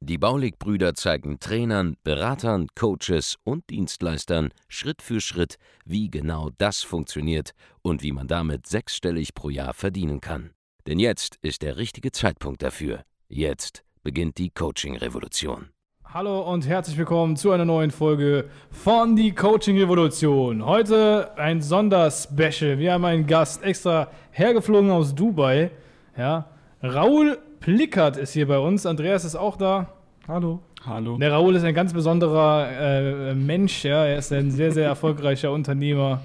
Die Baulig-Brüder zeigen Trainern, Beratern, Coaches und Dienstleistern Schritt für Schritt, wie genau das funktioniert und wie man damit sechsstellig pro Jahr verdienen kann. Denn jetzt ist der richtige Zeitpunkt dafür. Jetzt beginnt die Coaching-Revolution. Hallo und herzlich willkommen zu einer neuen Folge von die Coaching Revolution. Heute ein Sonderspecial. Wir haben einen Gast extra hergeflogen aus Dubai. Ja, Raul Plickert ist hier bei uns. Andreas ist auch da. Hallo. Hallo. Der Raul ist ein ganz besonderer äh, Mensch. Ja, er ist ein sehr, sehr erfolgreicher Unternehmer.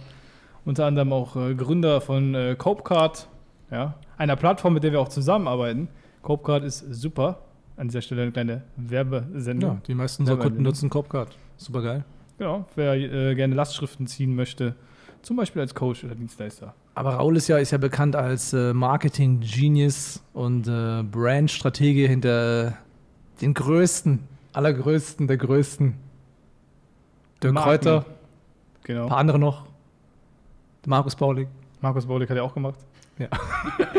Unter anderem auch äh, Gründer von äh, Copecard. Ja, einer Plattform, mit der wir auch zusammenarbeiten. Copecard ist super. An dieser Stelle eine kleine Werbesendung. Ja, die meisten unserer Kunden nutzen Copecard. Super geil. Genau, wer äh, gerne Lastschriften ziehen möchte, zum Beispiel als Coach oder Dienstleister. Aber Raul ist ja, ist ja bekannt als äh, Marketing-Genius und äh, Brand-Stratege hinter den größten, allergrößten, der größten. Dirk Marken. Kräuter, Genau. ein paar andere noch. Markus Baulig. Markus Baulig hat er auch gemacht. Ja.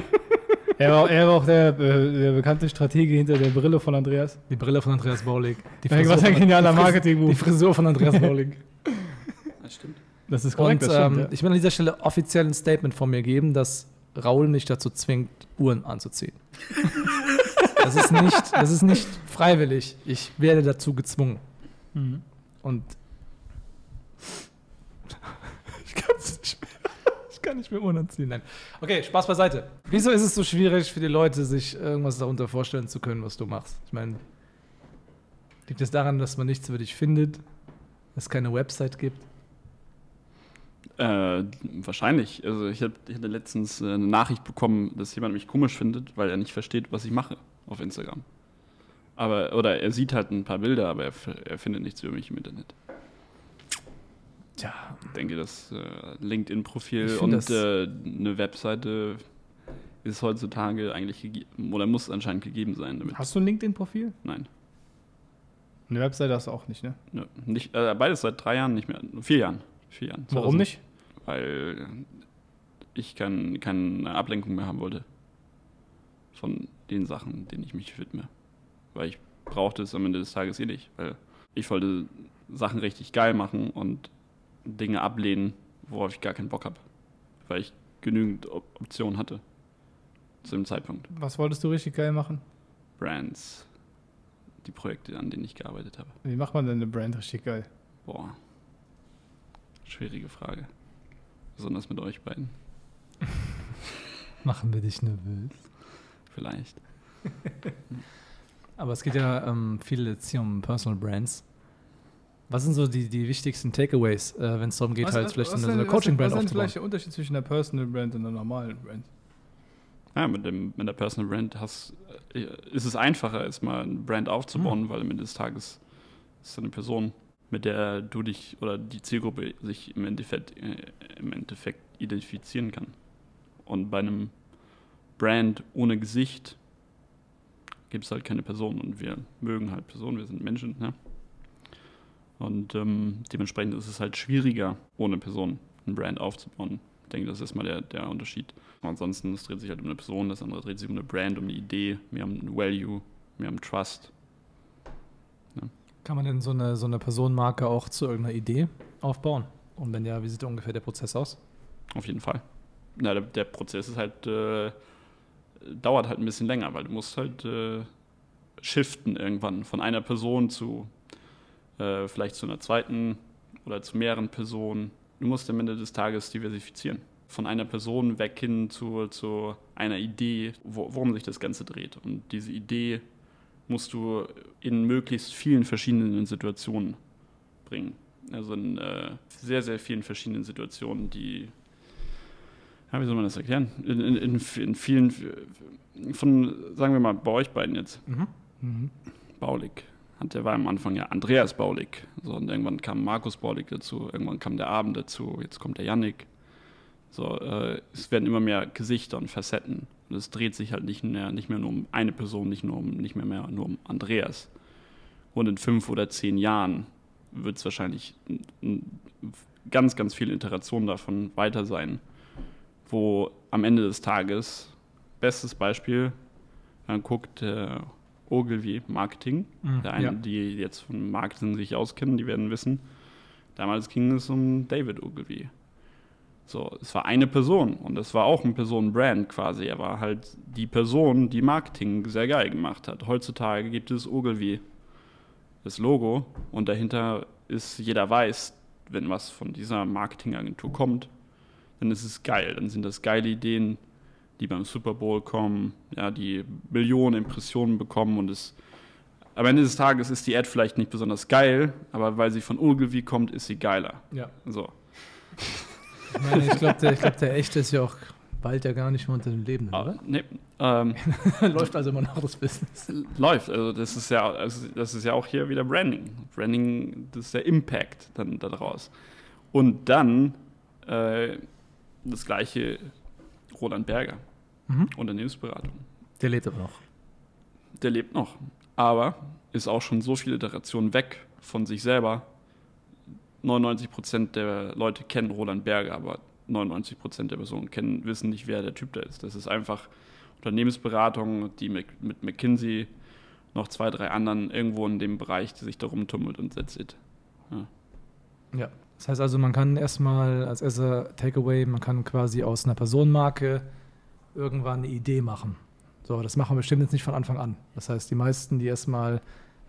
er, war, er war auch der, äh, der bekannte Stratege hinter der Brille von Andreas. Die Brille von Andreas Baulig. Die Was ein genialer Marketing-Move. Die Frisur von Andreas Baulig. Das stimmt. Das ist Und korrekt, das stimmt, ähm, ja. ich will an dieser Stelle offiziell ein Statement von mir geben, dass Raul mich dazu zwingt, Uhren anzuziehen. das, ist nicht, das ist nicht freiwillig. Ich werde dazu gezwungen. Mhm. Und ich kann es nicht mehr. Ich kann nicht mehr Uhren anziehen. Nein. Okay, Spaß beiseite. Wieso ist es so schwierig für die Leute, sich irgendwas darunter vorstellen zu können, was du machst? Ich meine, liegt es daran, dass man nichts über dich findet, dass es keine Website gibt? Äh, wahrscheinlich. Also ich, hab, ich hatte letztens äh, eine Nachricht bekommen, dass jemand mich komisch findet, weil er nicht versteht, was ich mache auf Instagram. Aber, oder er sieht halt ein paar Bilder, aber er, er findet nichts über mich im Internet. Tja, Ich denke, das äh, LinkedIn-Profil und äh, eine Webseite ist heutzutage eigentlich gegeben, oder muss anscheinend gegeben sein. Damit. Hast du ein LinkedIn-Profil? Nein. Eine Webseite hast du auch nicht, ne? Nö, nicht, äh, beides seit drei Jahren nicht mehr. Vier Jahren. Jahren. Warum 2000. nicht? weil ich kein, keine Ablenkung mehr haben wollte von den Sachen, denen ich mich widme. Weil ich brauchte es am Ende des Tages eh nicht, weil ich wollte Sachen richtig geil machen und Dinge ablehnen, worauf ich gar keinen Bock habe. Weil ich genügend Op Optionen hatte zu dem Zeitpunkt. Was wolltest du richtig geil machen? Brands, die Projekte, an denen ich gearbeitet habe. Wie macht man denn eine Brand richtig geil? Boah, schwierige Frage. Besonders mit euch beiden, machen wir dich nervös. vielleicht. Aber es geht ja ähm, viel jetzt hier um Personal Brands. Was sind so die, die wichtigsten Takeaways, äh, wenn es darum geht, halt vielleicht so eine, so eine Coaching-Brand Was ist aufzubauen? vielleicht der Unterschied zwischen einer Personal Brand und einer normalen Brand? Ja, mit, dem, mit der Personal Brand hast, äh, ist es einfacher, erstmal eine Brand aufzubauen, Hm. weil am Ende des Tages ist eine Person, mit der du dich oder die Zielgruppe sich im Endeffekt, äh, im Endeffekt identifizieren kann. Und bei einem Brand ohne Gesicht gibt es halt keine Person und wir mögen halt Personen, wir sind Menschen. Ne? Und ähm, dementsprechend ist es halt schwieriger, ohne Person ein Brand aufzubauen. Ich denke, das ist erstmal der, der Unterschied. Ansonsten, es dreht sich halt um eine Person, das andere dreht sich um eine Brand, um eine Idee, mehr um ein Value, mehr um Trust. Kann man denn so eine, so eine Personenmarke auch zu irgendeiner Idee aufbauen? Und wenn ja, wie sieht ungefähr der Prozess aus? Auf jeden Fall. Na, der, der Prozess ist halt, äh, dauert halt ein bisschen länger, weil du musst halt äh, shiften irgendwann von einer Person zu äh, vielleicht zu einer zweiten oder zu mehreren Personen. Du musst am Ende des Tages diversifizieren. Von einer Person weg hin zu, zu einer Idee, wo, worum sich das Ganze dreht. Und diese Idee musst du in möglichst vielen verschiedenen Situationen bringen. Also in äh, sehr, sehr vielen verschiedenen Situationen, die ja, wie soll man das erklären? In, in, in, in vielen, von, sagen wir mal, bei euch beiden jetzt, Mhm. Baulig. Hat, der war am Anfang ja Andreas Baulig. So, und irgendwann kam Markus Baulig dazu, irgendwann kam der Abend dazu, jetzt kommt der Yannick. So, äh, es werden immer mehr Gesichter und Facetten. Und es dreht sich halt nicht mehr, nicht mehr nur um eine Person, nicht, nur um, nicht mehr, mehr nur um Andreas. Und in fünf oder zehn Jahren wird es wahrscheinlich ganz, ganz viele Iterationen davon weiter sein, wo am Ende des Tages, bestes Beispiel, man guckt äh, Ogilvy Marketing, Mhm, der eine, ja. die jetzt von Marketing sich auskennen, die werden wissen, damals ging es um David Ogilvy. So, es war eine Person und es war auch ein Personenbrand quasi. Er war halt die Person, die Marketing sehr geil gemacht hat. Heutzutage gibt es Ogilvy, das Logo, und dahinter ist, jeder weiß, wenn was von dieser Marketingagentur kommt, dann ist es geil. Dann sind das geile Ideen, die beim Super Bowl kommen, ja, die Millionen Impressionen bekommen und es am Ende des Tages ist die Ad vielleicht nicht besonders geil, aber weil sie von Ogilvy kommt, ist sie geiler. Ja. So. Ich meine, ich glaube, der, ich glaub, der echte ist ja auch bald ja gar nicht mehr unter den Lebenden, Ah, oder? nee, ähm, Läuft also immer noch das Business. läuft. Also das ist ja, also das ist ja auch hier wieder Branding. Branding, das ist der Impact dann daraus. Und dann äh, das gleiche Roland Berger, Mhm. Unternehmensberatung. Der lebt aber noch. Der lebt noch, aber ist auch schon so viele Iterationen weg von sich selber. 99 Prozent der Leute kennen Roland Berger, aber 99 Prozent der Personen kennen, wissen nicht, wer der Typ da ist. Das ist einfach Unternehmensberatung, die mit, McKinsey noch zwei, drei anderen irgendwo in dem Bereich, die sich darum tummelt und that's it. Ja. Das heißt also, man kann erstmal als erster Takeaway, man kann quasi aus einer Personenmarke irgendwann eine Idee machen. So, das machen wir bestimmt jetzt nicht von Anfang an. Das heißt, die meisten, die erstmal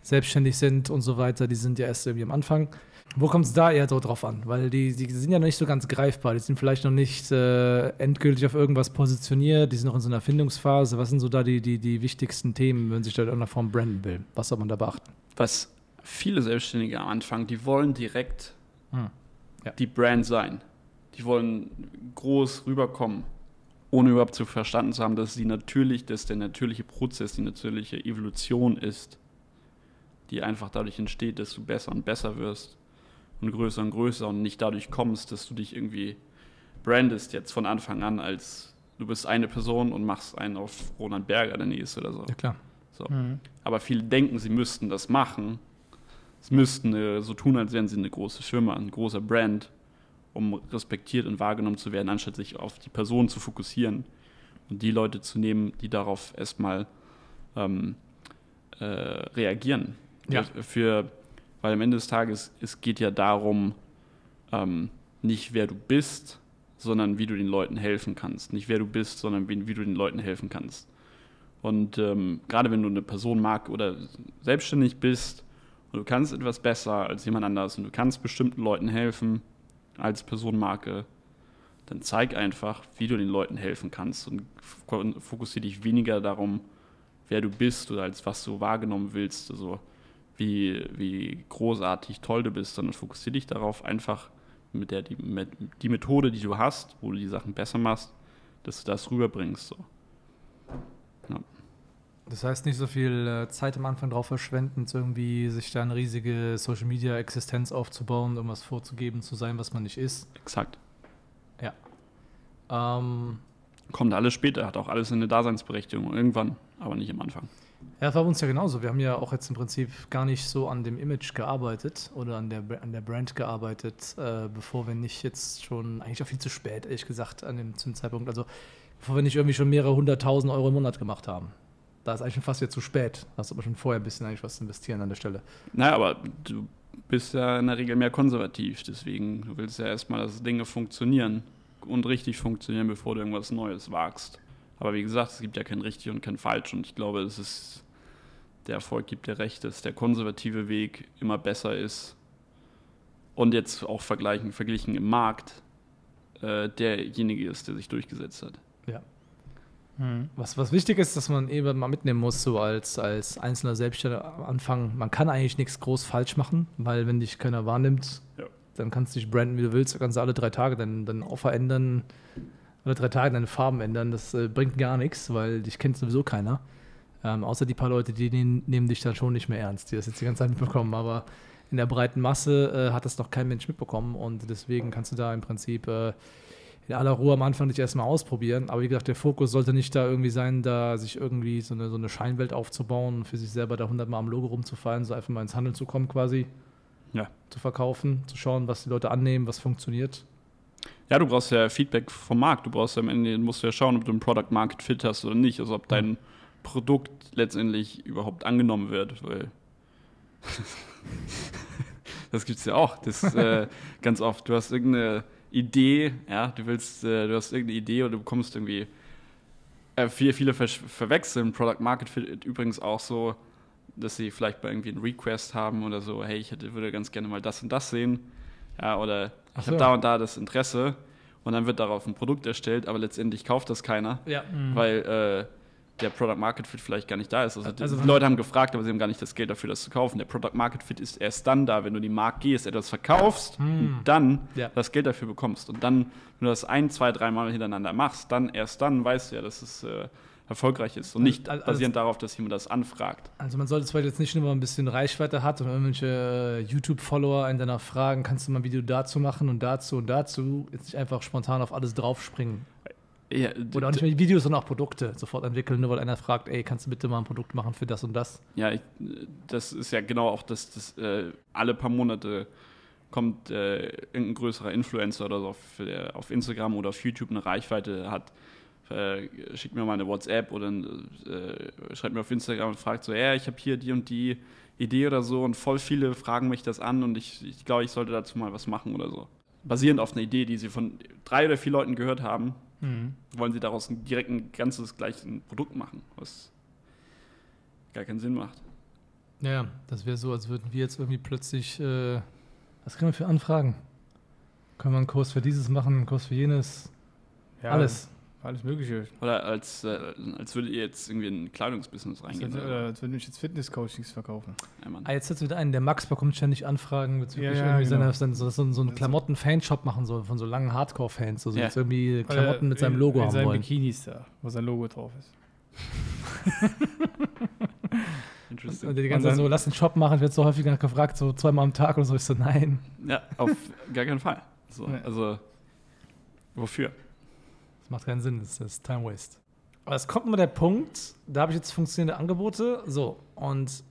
selbstständig sind und so weiter, die sind ja erst irgendwie am Anfang. Wo kommt es da eher so drauf an? Weil die, die sind ja noch nicht so ganz greifbar. Die sind vielleicht noch nicht äh, endgültig auf irgendwas positioniert. Die sind noch in so einer Findungsphase. Was sind so da die, die, die wichtigsten Themen, wenn sich da in irgendeiner Form branden will? Was soll man da beachten? Was viele Selbstständige am Anfang, die wollen direkt Hm. Ja. die Brand sein. Die wollen groß rüberkommen, ohne überhaupt zu verstanden zu haben, dass sie natürlich, dass der natürliche Prozess, die natürliche Evolution ist, die einfach dadurch entsteht, dass du besser und besser wirst und größer und größer und nicht dadurch kommst, dass du dich irgendwie brandest jetzt von Anfang an als du bist eine Person und machst einen auf Roland Berger der nächste oder so. Ja, klar. so. Aber viele denken, sie müssten das machen. Sie müssten äh, so tun, als wären sie eine große Firma, ein großer Brand, um respektiert und wahrgenommen zu werden, anstatt sich auf die Person zu fokussieren und die Leute zu nehmen, die darauf erstmal ähm, äh, reagieren. Ja. Für, weil am Ende des Tages, es geht ja darum, ähm, nicht wer du bist, sondern wie du den Leuten helfen kannst. Nicht wer du bist, sondern wie, wie du den Leuten helfen kannst. Und ähm, gerade wenn du eine Person mag oder selbstständig bist und du kannst etwas besser als jemand anders und du kannst bestimmten Leuten helfen als Personenmarke, dann zeig einfach, wie du den Leuten helfen kannst und fok- fokussiere dich weniger darum, wer du bist oder als was du wahrgenommen willst, also wie, wie großartig toll du bist, sondern fokussiere dich darauf, einfach mit der die, mit, die Methode, die du hast, wo du die Sachen besser machst, dass du das rüberbringst. So. Das heißt, nicht so viel äh, Zeit am Anfang drauf verschwenden, irgendwie sich da eine riesige Social Media Existenz aufzubauen, irgendwas vorzugeben, zu sein, was man nicht ist. Exakt. Ähm, Kommt alles später, hat auch alles eine Daseinsberechtigung, irgendwann, aber nicht am Anfang. Ja, das war bei uns ja genauso. Wir haben ja auch jetzt im Prinzip gar nicht so an dem Image gearbeitet oder an der, an der Brand gearbeitet, äh, bevor wir nicht jetzt schon, eigentlich auch viel zu spät, ehrlich gesagt, an dem, zum Zeitpunkt, also bevor wir nicht irgendwie schon mehrere hunderttausend Euro im Monat gemacht haben. Da ist eigentlich schon fast jetzt zu spät. Da hast du aber schon vorher ein bisschen eigentlich was investieren an der Stelle. Naja, aber du bist ja in der Regel mehr konservativ, deswegen du willst ja erstmal, dass Dinge funktionieren und richtig funktionieren, bevor du irgendwas Neues wagst. Aber wie gesagt, es gibt ja kein richtig und kein falsch. Und ich glaube, es ist, der Erfolg gibt dir recht, dass der konservative Weg immer besser ist. Und jetzt auch vergleichen, verglichen im Markt äh, derjenige ist, der sich durchgesetzt hat. Was, was wichtig ist, dass man eben mal mitnehmen muss, so als, als einzelner Selbstständiger am Anfang, man kann eigentlich nichts groß falsch machen, weil wenn dich keiner wahrnimmt, Ja. dann kannst du dich branden, wie du willst, dann kannst du alle drei Tage deinen, deinen Offer ändern, alle drei Tage deine Farben ändern, das äh, bringt gar nichts, weil dich kennt sowieso keiner. Ähm, außer die paar Leute, die nehmen, dich dann schon nicht mehr ernst, die das jetzt die ganze Zeit mitbekommen, aber in der breiten Masse äh, hat das noch kein Mensch mitbekommen und deswegen kannst du da im Prinzip äh, in aller Ruhe am Anfang nicht erstmal ausprobieren. Aber wie gesagt, der Fokus sollte nicht da irgendwie sein, da sich irgendwie so eine, so eine Scheinwelt aufzubauen und für sich selber da hundertmal am Logo rumzufallen, so einfach mal ins Handeln zu kommen quasi. Ja. Zu verkaufen, zu schauen, was die Leute annehmen, was funktioniert. Ja, du brauchst ja Feedback vom Markt. Du brauchst ja am Ende, musst du ja schauen, ob du ein Product Market Fit hast oder nicht. Also ob dein Produkt letztendlich überhaupt angenommen wird, weil das gibt es ja auch. Das äh, ganz oft. Du hast irgendeine Idee, ja, du willst, äh, du hast irgendeine Idee oder du bekommst irgendwie äh, viele, viele ver verwechseln Product Market Fit übrigens auch so, dass sie vielleicht bei irgendwie einen Request haben oder so, hey, ich hätte, würde ganz gerne mal das und das sehen. Ja, oder Ach ich so. habe da und da das Interesse und dann wird darauf ein Produkt erstellt, aber letztendlich kauft das keiner, Ja. weil äh, der Product Market Fit vielleicht gar nicht da ist. Also, Also- die Leute haben gefragt, aber sie haben gar nicht das Geld dafür, das zu kaufen. Der Product Market Fit ist erst dann da, wenn du in den Markt gehst, etwas verkaufst und dann Ja. das Geld dafür bekommst. Und dann, wenn du das ein, zwei, dreimal hintereinander machst, dann erst dann weißt du ja, dass es äh, erfolgreich ist und nicht Also- basierend darauf, dass jemand das anfragt. Also man sollte zwar jetzt nicht nur mal ein bisschen Reichweite hat und irgendwelche äh, YouTube-Follower in danach fragen, kannst du mal ein Video dazu machen und dazu und dazu, jetzt nicht einfach spontan auf alles draufspringen. Ja, Oder auch nicht mehr Videos, sondern auch Produkte sofort entwickeln, nur weil einer fragt, ey, kannst du bitte mal ein Produkt machen für das und das? Ja, ich, das ist ja genau auch das, das äh, alle paar Monate kommt äh, irgendein größerer Influencer oder so, auf, der auf Instagram oder auf YouTube eine Reichweite hat, äh, schickt mir mal eine WhatsApp oder äh, schreibt mir auf Instagram und fragt so, ja, ich habe hier die und die Idee oder so und voll viele fragen mich das an und ich, ich glaube, ich sollte dazu mal was machen oder so. Basierend auf einer Idee, die sie von drei oder vier Leuten gehört haben, wollen sie daraus ein, direkt ein ganzes gleiches Produkt machen, was gar keinen Sinn macht. Ja, das wäre so, als würden wir jetzt irgendwie plötzlich, äh, was kriegen wir für Anfragen? Können wir einen Kurs für dieses machen, einen Kurs für jenes? Ja, Alles. Alles Mögliche. Oder als, äh, als würdet ihr jetzt irgendwie in ein Kleidungsbusiness Als, reingehen. äh, als würde ich jetzt Fitness-Coachings verkaufen. Ja, Mann. Ah, jetzt hat wieder einen, der Max bekommt ständig Anfragen bezüglich Ja, ja, irgendwie genau. seiner, so, so, so einen Klamotten-Fanshop machen soll, von so langen Hardcore-Fans, so, so Ja. jetzt irgendwie Klamotten Oder mit seinem in- Logo in haben seinen wollen. Bikinis da, wo sein Logo drauf ist. Interesting. Und die ganze Und Zeit so, lass den Shop machen, ich werde so häufig gefragt, so zweimal am Tag oder so. Ich so, nein. Ja, auf gar keinen Fall. So, Ja. Also, wofür? Das macht keinen Sinn, das ist Time Waste. Aber es kommt immer der Punkt, da habe ich jetzt funktionierende Angebote, so, und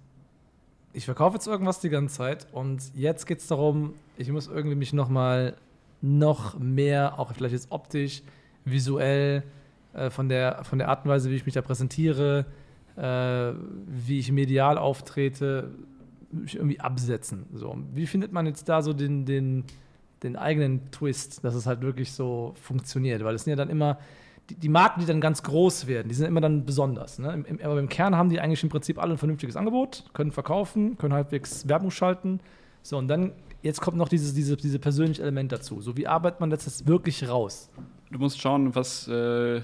ich verkaufe jetzt irgendwas die ganze Zeit und jetzt geht es darum, ich muss irgendwie mich nochmal noch mehr, auch vielleicht jetzt optisch, visuell, äh, von, der, von der Art und Weise, wie ich mich da präsentiere, äh, wie ich medial auftrete, mich irgendwie absetzen. So. Wie findet man jetzt da so den, den, den eigenen Twist, dass es halt wirklich so funktioniert? Weil es sind ja dann immer die, die Marken, die dann ganz groß werden, die sind immer dann besonders. Ne? Im, im, aber im Kern haben die eigentlich im Prinzip alle ein vernünftiges Angebot, können verkaufen, können halbwegs Werbung schalten. So, und dann, jetzt kommt noch dieses, diese, diese persönliche Element dazu. So, wie arbeitet man das jetzt wirklich raus? Du musst schauen, was. Äh,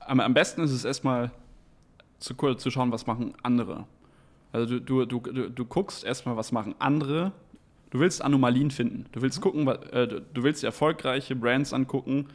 am, am besten ist es erstmal zu, zu schauen, was machen andere. Also, du, du, du, du guckst erstmal, was machen andere. Du willst Anomalien finden. Du willst gucken, wa- äh, du, willst dir erfolgreiche Brands angucken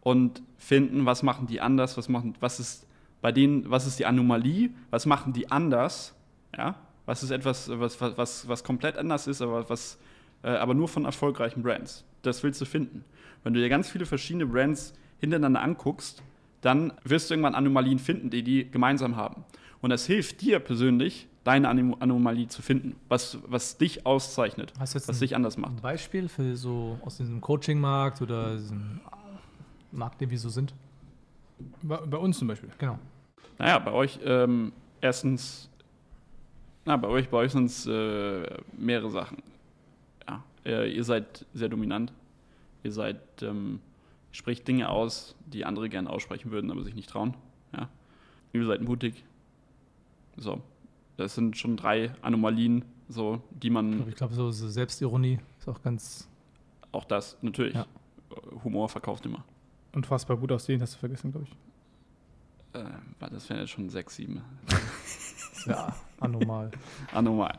und finden, was machen die anders, was machen, was ist bei denen, was ist die Anomalie, was machen die anders, ja, was ist etwas, was, was, was, was komplett anders ist, aber was, äh, aber nur von erfolgreichen Brands. Das willst du finden. Wenn du dir ganz viele verschiedene Brands hintereinander anguckst, dann wirst du irgendwann Anomalien finden, die die gemeinsam haben. Und das hilft dir persönlich, deine Anom Anomalie zu finden, was, was dich auszeichnet, Hast du jetzt was ein- dich anders macht. Ein Beispiel für so aus diesem Coaching-Markt oder diesem Markt, den wir so sind? Bei, bei uns zum Beispiel. Genau. Naja, bei euch ähm, erstens, na, bei euch, bei euch sind es äh, mehrere Sachen. Ja, äh, ihr seid sehr dominant. Ihr seid, ähm, spricht Dinge aus, die andere gerne aussprechen würden, aber sich nicht trauen. Ja. Ihr seid mutig. So, das sind schon drei Anomalien, so, die man, Ich glaube, so, so Selbstironie ist auch ganz. auch das, natürlich, Ja. Humor verkauft immer. Unfassbar gut aussehen, hast du vergessen, glaube ich. Äh, das wären jetzt schon sechs, sieben. Ja, anormal. Anormal.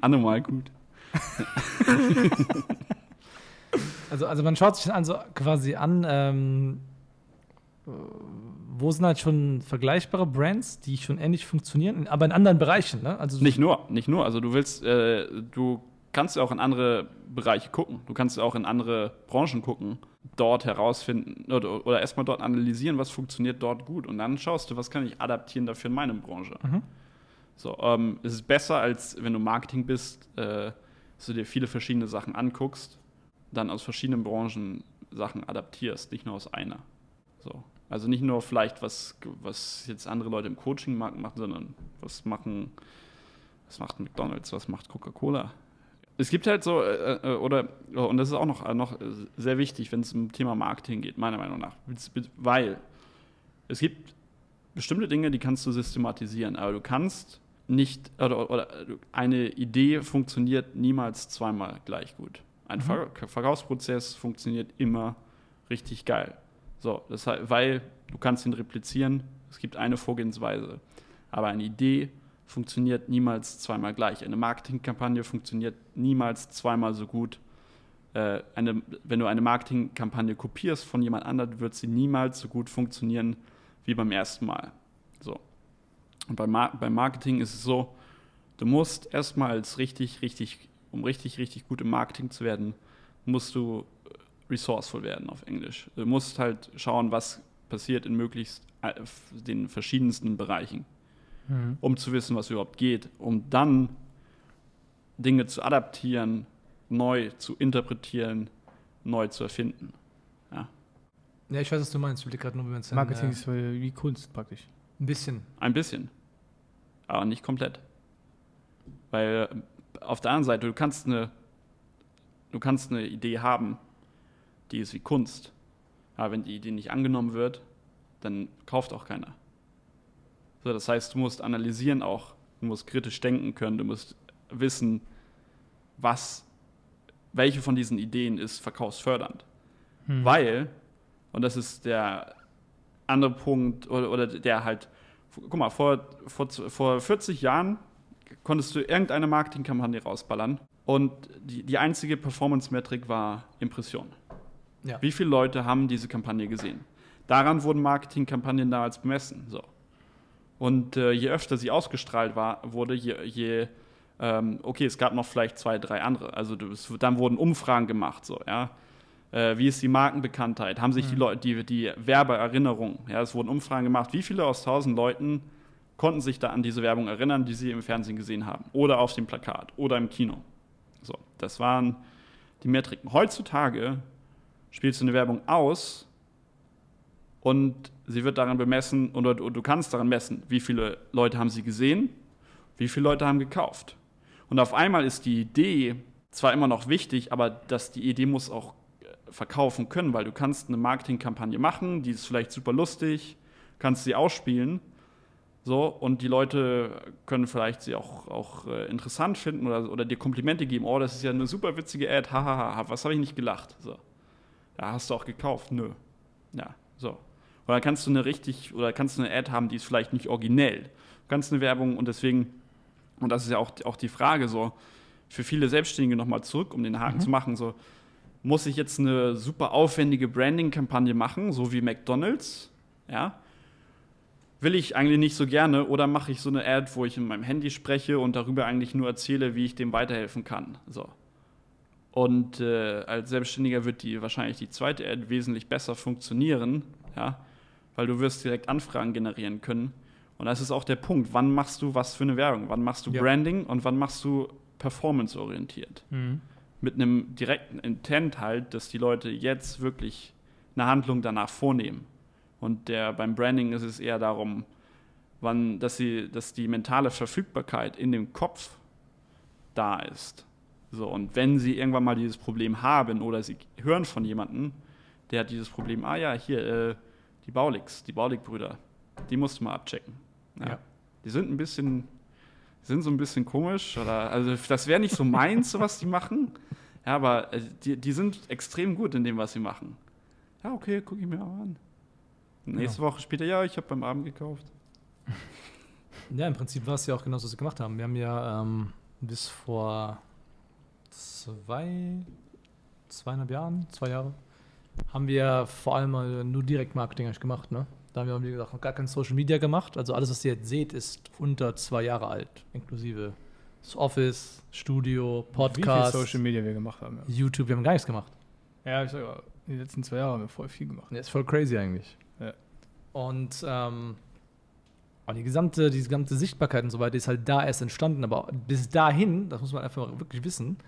Anormal gut. Also, also man schaut sich dann also quasi an, ähm, äh, wo sind halt schon vergleichbare Brands, die schon ähnlich funktionieren, aber in anderen Bereichen. Ne? Also Nicht nur, nicht nur. Also du willst, äh, du kannst du auch in andere Bereiche gucken. Du kannst auch in andere Branchen gucken, dort herausfinden oder, oder erstmal dort analysieren, was funktioniert dort gut. Und dann schaust du, was kann ich adaptieren dafür in meine Branche. Mhm. So, ähm, es ist besser, als wenn du Marketing bist, äh, dass du dir viele verschiedene Sachen anguckst, dann aus verschiedenen Branchen Sachen adaptierst, nicht nur aus einer. So. Also nicht nur vielleicht, was, was jetzt andere Leute im Coaching-Markt machen, sondern was machen, was macht McDonalds, was macht Coca-Cola. Es gibt halt so, äh, äh, oder, und das ist auch noch, äh, noch sehr wichtig, wenn es um Thema Marketing geht, meiner Meinung nach. Weil es gibt bestimmte Dinge, die kannst du systematisieren, aber du kannst nicht, oder, oder eine Idee funktioniert niemals zweimal gleich gut. Ein mhm. Ver Verkaufsprozess funktioniert immer richtig geil. So, das weil du kannst ihn replizieren, es gibt eine Vorgehensweise. Aber eine Idee funktioniert niemals zweimal gleich. Eine Marketingkampagne funktioniert niemals zweimal so gut. Äh, eine, wenn du eine Marketingkampagne kopierst von jemand anderem, wird sie niemals so gut funktionieren wie beim ersten Mal. So. Und beim, Mar beim Marketing ist es so, du musst erstmal als richtig, richtig, um richtig, richtig gut im Marketing zu werden, musst du resourceful werden auf Englisch. Du musst halt schauen, was passiert in möglichst äh, den verschiedensten Bereichen, mhm. um zu wissen, was überhaupt geht, um dann Dinge zu adaptieren, neu zu interpretieren, neu zu erfinden. Ja, ja ich weiß, was du meinst. Ich gerade nur, wenn es Marketing äh, ist wie Kunst praktisch. Ein bisschen. Ein bisschen. Aber nicht komplett. Weil äh, auf der anderen Seite, du kannst eine, du kannst eine Idee haben, die ist wie Kunst. Aber wenn die Idee nicht angenommen wird, dann kauft auch keiner. So, das heißt, du musst analysieren auch, du musst kritisch denken können, du musst wissen, was, welche von diesen Ideen ist verkaufsfördernd. Hm. Weil, und das ist der andere Punkt, oder, oder der halt, guck mal, vor, vor, vor 40 Jahren konntest du irgendeine Marketingkampagne rausballern und die, die einzige Performance-Metrik war Impression. Ja. Wie viele Leute haben diese Kampagne gesehen? Daran wurden Marketingkampagnen damals bemessen. So. Und äh, je öfter sie ausgestrahlt war, wurde, je, je ähm, okay, es gab noch vielleicht zwei, drei andere. Also das, dann wurden Umfragen gemacht, so, ja. Äh, wie ist die Markenbekanntheit? Haben sich mhm. die Leute, die, die Werbeerinnerung, ja, es wurden Umfragen gemacht, wie viele aus tausend Leuten konnten sich da an diese Werbung erinnern, die sie im Fernsehen gesehen haben? Oder auf dem Plakat oder im Kino. So, das waren die Metriken. Heutzutage spielst du eine Werbung aus und sie wird daran bemessen, und du kannst daran messen, wie viele Leute haben sie gesehen, wie viele Leute haben gekauft. Und auf einmal ist die Idee zwar immer noch wichtig, aber dass die Idee muss auch äh, verkaufen können, weil du kannst eine Marketingkampagne machen, die ist vielleicht super lustig, kannst sie ausspielen, so, und die Leute können vielleicht sie auch, auch äh, interessant finden oder, oder dir Komplimente geben. Oh, das ist ja eine super witzige Ad, hahaha, was habe ich nicht gelacht. So. Ja, hast du auch gekauft? Nö. Ja, so. Oder kannst du eine richtig, oder kannst du eine Ad haben, die ist vielleicht nicht originell. Du kannst eine Werbung und deswegen, und das ist ja auch, auch die Frage so, für viele Selbstständige nochmal zurück, um den Haken mhm. zu machen, so, muss ich jetzt eine super aufwendige Branding-Kampagne machen, so wie McDonalds, ja? Will ich eigentlich nicht so gerne oder mache ich so eine Ad, wo ich in meinem Handy spreche und darüber eigentlich nur erzähle, wie ich dem weiterhelfen kann, so. Und äh, als Selbstständiger wird die wahrscheinlich die zweite Ad wesentlich besser funktionieren, ja, weil du wirst direkt Anfragen generieren können. Und das ist auch der Punkt, wann machst du was für eine Werbung? Wann machst du ja. Branding und wann machst du performance-orientiert? Mhm. Mit einem direkten Intent halt, dass die Leute jetzt wirklich eine Handlung danach vornehmen. Und der, beim Branding ist es eher darum, wann, dass, sie, dass die mentale Verfügbarkeit in dem Kopf da ist. So, und wenn sie irgendwann mal dieses Problem haben oder sie hören von jemandem, der hat dieses Problem, ah ja, hier, äh, die Baulix, die Baulig-Brüder, die musst du mal abchecken. Ja. ja. Die sind ein bisschen, sind so ein bisschen komisch, oder, also das wäre nicht so meins, was die machen, ja, aber äh, die, die sind extrem gut in dem, was sie machen. Ja, okay, gucke ich mir mal an. Nächste ja. Woche später, ja, ich habe beim Abend gekauft. Ja, im Prinzip war es ja auch genau, was sie gemacht haben. Wir haben ja ähm, bis vor zwei, zweieinhalb Jahren, zwei Jahre, haben wir vor allem nur Direktmarketing eigentlich gemacht. Ne? Da haben wir, wie gesagt, noch gar kein Social Media gemacht. Also alles, was ihr jetzt seht, ist unter zwei Jahre alt, inklusive Das Office, Studio, Wie Podcast, viel Social Media wir gemacht haben. YouTube, wir haben gar nichts gemacht. Ja, ja ich sag ja, die letzten zwei Jahre haben wir voll viel gemacht. Ja, ist voll crazy eigentlich. Ja. Und ähm, und die gesamte, die gesamte Sichtbarkeit und so weiter ist halt da erst entstanden. Aber bis dahin, das muss man einfach wirklich wissen,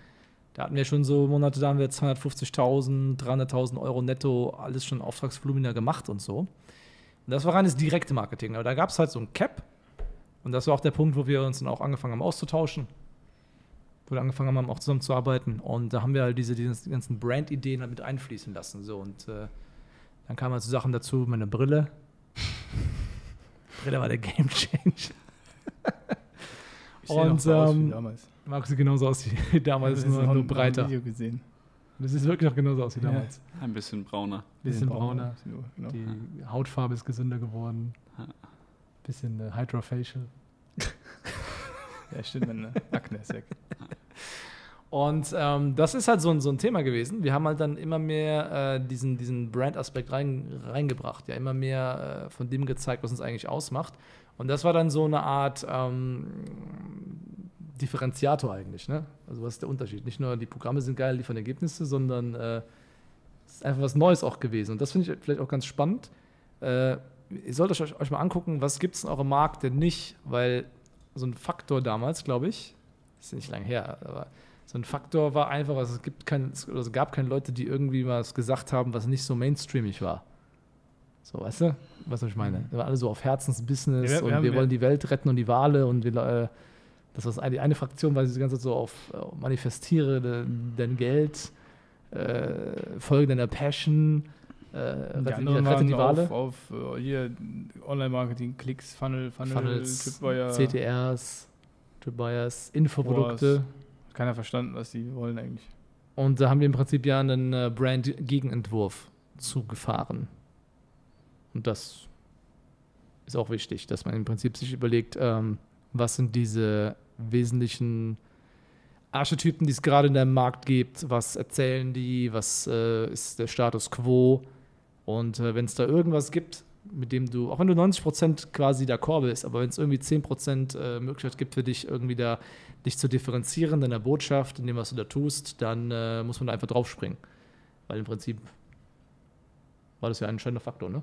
da hatten wir schon so Monate, da haben wir 250.000, 300.000 Euro netto, alles schon Auftragsvolumina gemacht und so. Und das war reines direkte Marketing. Aber da gab es halt so ein Cap. Und das war auch der Punkt, wo wir uns dann auch angefangen haben auszutauschen. Wo wir angefangen haben, auch zusammenzuarbeiten. Und da haben wir halt diese, diese ganzen Brand-Ideen halt mit einfließen lassen. So. Und äh, dann kamen halt so Sachen dazu, meine Brille. Brille war der Game Change. Ich Und, so aus wie ähm, damals. Markus sieht genauso aus wie damals, ist nur, nur ein breiter. Video gesehen. Das ist wirklich noch genauso aus wie Ja. damals. Ein bisschen brauner. Bisschen brauner. Genau. Die Hautfarbe ist gesünder geworden. Ja. Bisschen äh, Hydrofacial. Ja, stimmt, meine Akne ist weg. Und ähm, das ist halt so ein, so ein Thema gewesen. Wir haben halt dann immer mehr äh, diesen, diesen Brand-Aspekt rein, reingebracht, ja, immer mehr äh, von dem gezeigt, was uns eigentlich ausmacht. Und das war dann so eine Art ähm, Differenziator eigentlich. Ne? Also was ist der Unterschied? Nicht nur die Programme sind geil, liefern Ergebnisse, sondern äh, es ist einfach was Neues auch gewesen. Und das finde ich vielleicht auch ganz spannend. Äh, ihr solltet euch, euch mal angucken, was gibt es in eurem Markt denn nicht, weil so ein Faktor damals, glaube ich, ist nicht lange her, aber so ein Faktor war einfach, also es gibt kein, es gab keine Leute, die irgendwie was gesagt haben, was nicht so mainstreamig war. So, weißt du, was ich meine? Wir waren alle so auf Herzensbusiness Ja, wir- wir und haben- wir wir- wollen die Welt retten und die Wale und wir, äh, das war die eine Fraktion, weil sie die ganze Zeit so auf äh, manifestiere de, dein Geld, äh, folge deiner Passion, äh, rette, die, anderen rette waren die Wale. auf, auf äh, hier Online-Marketing, Klicks, Funnel, Funnel, Funnels, Tripwire. CTRs, Tripwires, Infoprodukte. Keiner verstanden, was die wollen eigentlich. Und da haben wir im Prinzip ja einen äh, Brand-Gegenentwurf zugefahren. Und das ist auch wichtig, dass man im Prinzip sich überlegt, ähm, was sind diese wesentlichen Archetypen, die es gerade in deinem Markt gibt, was erzählen die, was äh, ist der Status quo. Und äh, wenn es da irgendwas gibt, mit dem du, auch wenn du 90% quasi d'accord bist, aber wenn es irgendwie 10% äh, Möglichkeit gibt für dich, irgendwie da dich zu differenzieren in deiner Botschaft, in dem, was du da tust, dann äh, muss man da einfach draufspringen. Weil im Prinzip war das ja ein entscheidender Faktor, ne?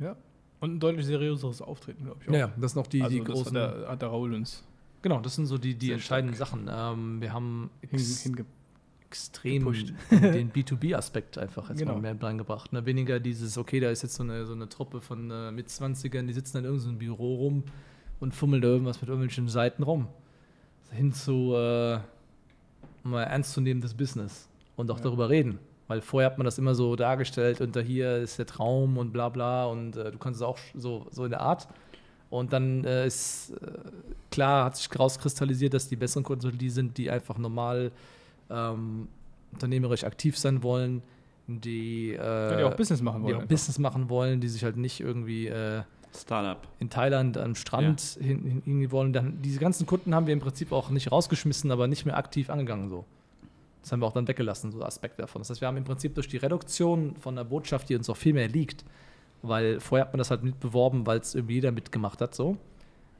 Ja. Und ein deutlich seriöseres Auftreten, glaube ich. Auch. das sind auch die, also die das großen. Hat der, hat der Raul uns genau, das sind so die, die entscheidenden Sachen. Ähm, wir haben ex hinge extrem gepusht. den B2B-Aspekt einfach jetzt Genau. mal mehr reingebracht. Ne? Weniger dieses, okay, da ist jetzt so eine, so eine Truppe von äh, Mitzwanzigern, die sitzen in irgendeinem Büro rum und fummeln da irgendwas mit irgendwelchen Seiten rum. Hin zu äh, mal ernstzunehmendes Business und auch Ja. darüber reden. Weil vorher hat man das immer so dargestellt, und da hier ist der Traum und bla bla und äh, du kannst es auch so, so in der Art. Und dann äh, ist äh, klar, hat sich rauskristallisiert, dass die besseren Kunden so die sind, die einfach normal ähm, unternehmerisch aktiv sein wollen, die, äh, Ja, die auch Business machen die wollen. auch einfach. Business machen wollen, die sich halt nicht irgendwie äh, Startup. in Thailand am Strand hin, hin, hingehen wollen. Dann, diese ganzen Kunden haben wir im Prinzip auch nicht rausgeschmissen, aber nicht mehr aktiv angegangen so. Das haben wir auch dann weggelassen, so Aspekte davon. Das heißt, wir haben im Prinzip durch die Reduktion von der Botschaft, die uns auch viel mehr liegt, weil vorher hat man das halt mit beworben, weil es irgendwie jeder mitgemacht hat, so.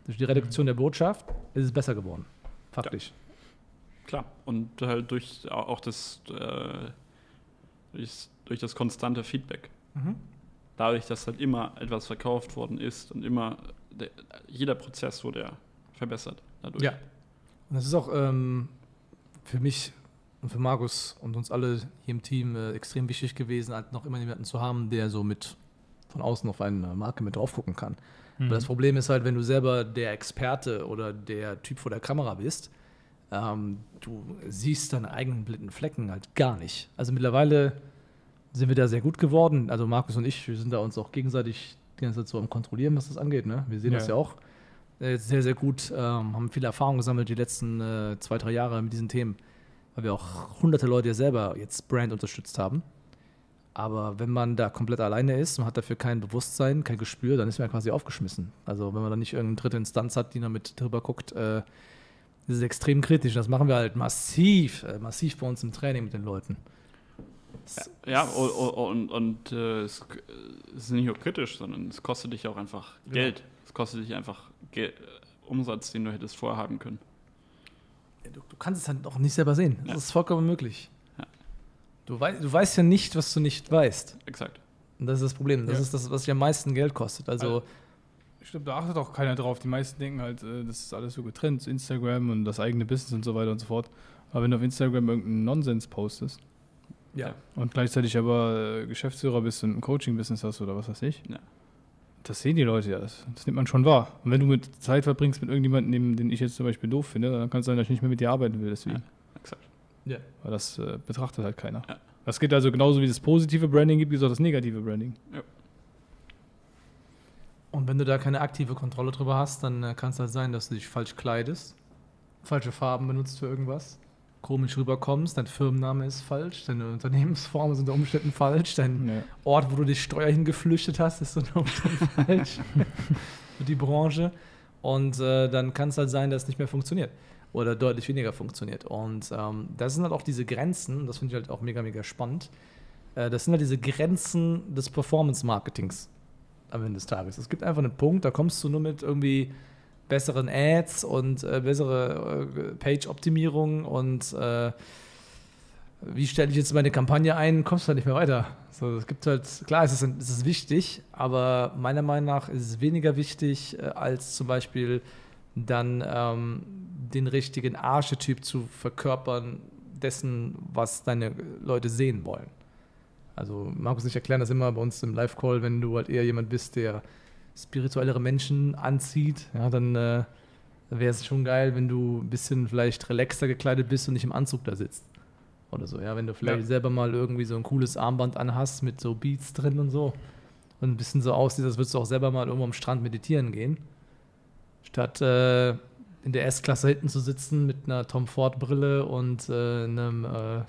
Durch die Reduktion der Botschaft ist es besser geworden. Faktisch. Klar. Und halt durch au- auch das, äh, durch, durch das konstante Feedback. Mhm. Dadurch, dass halt immer etwas verkauft worden ist und immer der, jeder Prozess wurde ja verbessert dadurch. Ja. Und das ist auch ähm, für mich und für Markus und uns alle hier im Team äh, extrem wichtig gewesen, halt noch immer jemanden zu haben, der so mit von außen auf eine Marke mit drauf gucken kann. Mhm. Weil das Problem ist halt, wenn du selber der Experte oder der Typ vor der Kamera bist, ähm, du siehst deine eigenen blinden Flecken halt gar nicht. Also mittlerweile sind wir da sehr gut geworden. Also Markus und ich, wir sind da uns auch gegenseitig die ganze Zeit so am Kontrollieren, was das angeht. Ne? Wir sehen Ja. das ja auch äh, sehr, sehr gut, ähm, haben viel Erfahrung gesammelt die letzten äh, zwei, drei Jahre mit diesen Themen, weil wir auch hunderte Leute ja selber jetzt Brand unterstützt haben. Aber wenn man da komplett alleine ist und hat dafür kein Bewusstsein, kein Gespür, dann ist man ja quasi aufgeschmissen. Also wenn man da nicht irgendeine dritte Instanz hat, die da mit drüber guckt, äh, ist es extrem kritisch. Das machen wir halt massiv, äh, massiv bei uns im Training mit den Leuten. Das- Ja, o- und, und äh, es, es ist nicht nur kritisch, sondern es kostet dich auch einfach Genau. Geld. Es kostet dich einfach Geld Umsatz, den du hättest vorhaben können. Du, du kannst es halt auch nicht selber sehen. Das Ja. ist vollkommen möglich. Ja. Du, wei du weißt ja nicht, was du nicht weißt. Exakt. Und das ist das Problem. Das Ja. ist das, was dich am meisten Geld kostet. Also, Also- Ich glaube, da achtet auch keiner drauf. Die meisten denken halt, äh, das ist alles so getrennt, Instagram und das eigene Business und so weiter und so fort. Aber wenn du auf Instagram irgendeinen Nonsens postest ja. und gleichzeitig aber äh, Geschäftsführer bist und ein Coaching-Business hast oder was weiß ich, Ja. Das sehen die Leute ja. Das, das nimmt man schon wahr. Und wenn du mit Zeit verbringst mit irgendjemandem, den- den ich jetzt zum Beispiel doof finde, dann kann es sein, dass ich nicht mehr mit dir arbeiten will. Deswegen. Ja. Exakt. Ja. Weil das äh, betrachtet halt keiner. Ja. Das geht also genauso wie das positive Branding gibt, wie es auch das negative Branding. Und wenn du da keine aktive Kontrolle drüber hast, dann äh, kann es halt sein, dass du dich falsch kleidest, falsche Farben benutzt für irgendwas, komisch rüberkommst, dein Firmenname ist falsch, deine Unternehmensform ist unter Umständen falsch, dein Ja. Ort, wo du dich Steuer hingeflüchtet hast, ist unter Umständen falsch für die Branche. Und äh, dann kann es halt sein, dass es nicht mehr funktioniert oder deutlich weniger funktioniert. Und ähm, das sind halt auch diese Grenzen, das finde ich halt auch mega, mega spannend. Äh, das sind halt diese Grenzen des Performance-Marketings am Ende des Tages. Es gibt einfach einen Punkt, da kommst du nur mit irgendwie besseren Ads und äh, bessere äh, Page-Optimierung und äh, wie stelle ich jetzt meine Kampagne ein, kommst du halt nicht mehr weiter. So, es gibt halt, klar, es ist, es ist wichtig, aber meiner Meinung nach ist es weniger wichtig, äh, als zum Beispiel dann ähm, den richtigen Archetyp zu verkörpern dessen, was deine Leute sehen wollen. Also Markus ich erklären das immer bei uns im Live-Call, wenn du halt eher jemand bist, der spirituellere Menschen anzieht, ja, dann äh, wäre es schon geil, wenn du ein bisschen vielleicht relaxter gekleidet bist und nicht im Anzug da sitzt. Oder so, ja, wenn du vielleicht Ja. selber mal irgendwie so ein cooles Armband anhast mit so Beats drin und so und ein bisschen so aussieht, als würdest du auch selber mal irgendwo am Strand meditieren gehen. Statt äh, in der S-Klasse hinten zu sitzen mit einer Tom Ford-Brille und äh, einem, äh,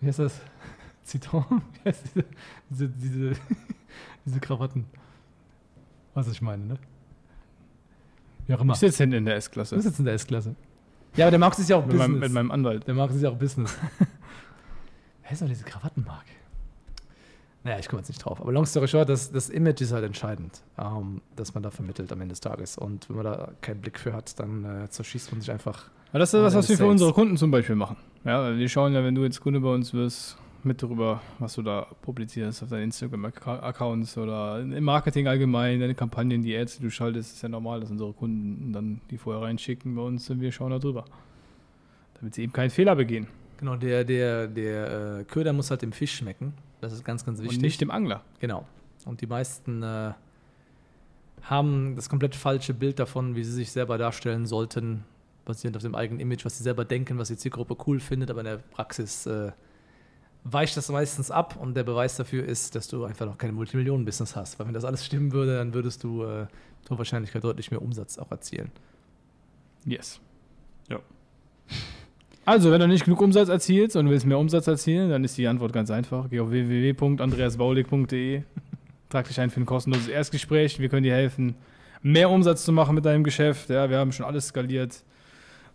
wie heißt das? Ziton? Wie heißt diese, diese, diese, diese Krawatten. Was ich meine, ne? Wie auch immer. Ich sitze hinten in der S-Klasse. Du sitzt in der S-Klasse. Ja, aber der Markus ist ja auch Mit Business. meinem, mit meinem Anwalt. der Markus ist ja auch Business. Wer ist doch diese Krawattenmarke? Naja, ich komme jetzt nicht drauf. Aber long story short, das, das Image ist halt entscheidend, ähm, dass man da vermittelt am Ende des Tages. Und wenn man da keinen Blick für hat, dann äh, zerschießt man sich einfach. Aber das ist das, Ja, was wir für unsere Kunden zum Beispiel machen. Ja, wir schauen ja, wenn du jetzt Kunde bei uns wirst, mit darüber, was du da publizierst auf deinen Instagram-Accounts oder im Marketing allgemein, deine Kampagnen, die Ads, die du schaltest, ist ja normal, dass unsere Kunden dann die vorher reinschicken bei uns und wir schauen da drüber. Damit sie eben keinen Fehler begehen Genau, der, der, der äh, Köder muss halt dem Fisch schmecken. Das ist ganz, ganz wichtig. und nicht dem Angler. Genau. Und die meisten äh, haben das komplett falsche Bild davon, wie sie sich selber darstellen sollten, basierend auf dem eigenen Image, was sie selber denken, was die Zielgruppe cool findet, aber in der Praxis äh, weicht das meistens ab und der Beweis dafür ist, dass du einfach noch kein Multimillionen-Business hast. Weil wenn das alles stimmen würde, dann würdest du äh, mit hoher Wahrscheinlichkeit deutlich mehr Umsatz auch erzielen. Yes. Ja. Also, wenn du nicht genug Umsatz erzielst und du willst mehr Umsatz erzielen, dann ist die Antwort ganz einfach. Geh auf www.andreasbaulig.de, trag dich ein für ein kostenloses Erstgespräch. Wir können dir helfen, mehr Umsatz zu machen mit deinem Geschäft. Ja, wir haben schon alles skaliert.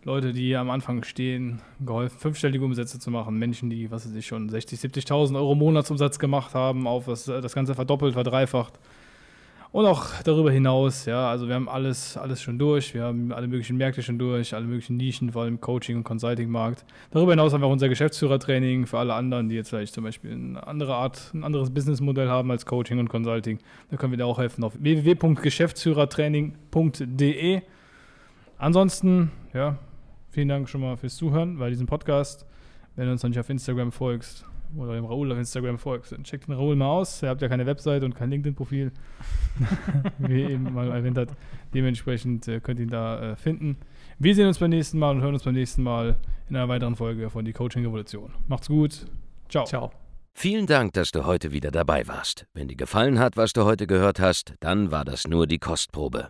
Leute, die am Anfang stehen, geholfen, fünfstellige Umsätze zu machen. Menschen, die, was weiß ich, schon 60.000, 70.000 Euro Monatsumsatz gemacht haben, auf das, das Ganze verdoppelt, verdreifacht. Und auch darüber hinaus, ja, also wir haben alles, alles schon durch. Wir haben alle möglichen Märkte schon durch, alle möglichen Nischen, vor allem Coaching- und Consulting-Markt. Darüber hinaus haben wir auch unser Geschäftsführertraining für alle anderen, die jetzt vielleicht zum Beispiel eine andere Art, ein anderes Businessmodell haben als Coaching und Consulting. Da können wir dir auch helfen auf www.geschäftsführertraining.de. Ansonsten, ja, vielen Dank schon mal fürs Zuhören bei diesem Podcast. Wenn du uns noch nicht auf Instagram folgst oder dem Raoul auf Instagram folgst, dann checkt den Raoul mal aus. Ihr habt ja keine Webseite und kein LinkedIn-Profil, wie eben mal erwähnt hat. Dementsprechend äh, könnt ihr ihn da äh, finden. Wir sehen uns beim nächsten Mal und hören uns beim nächsten Mal in einer weiteren Folge von Die Coaching Revolution. Macht's gut. Ciao. Ciao. Vielen Dank, dass du heute wieder dabei warst. Wenn dir gefallen hat, was du heute gehört hast, dann war das nur die Kostprobe.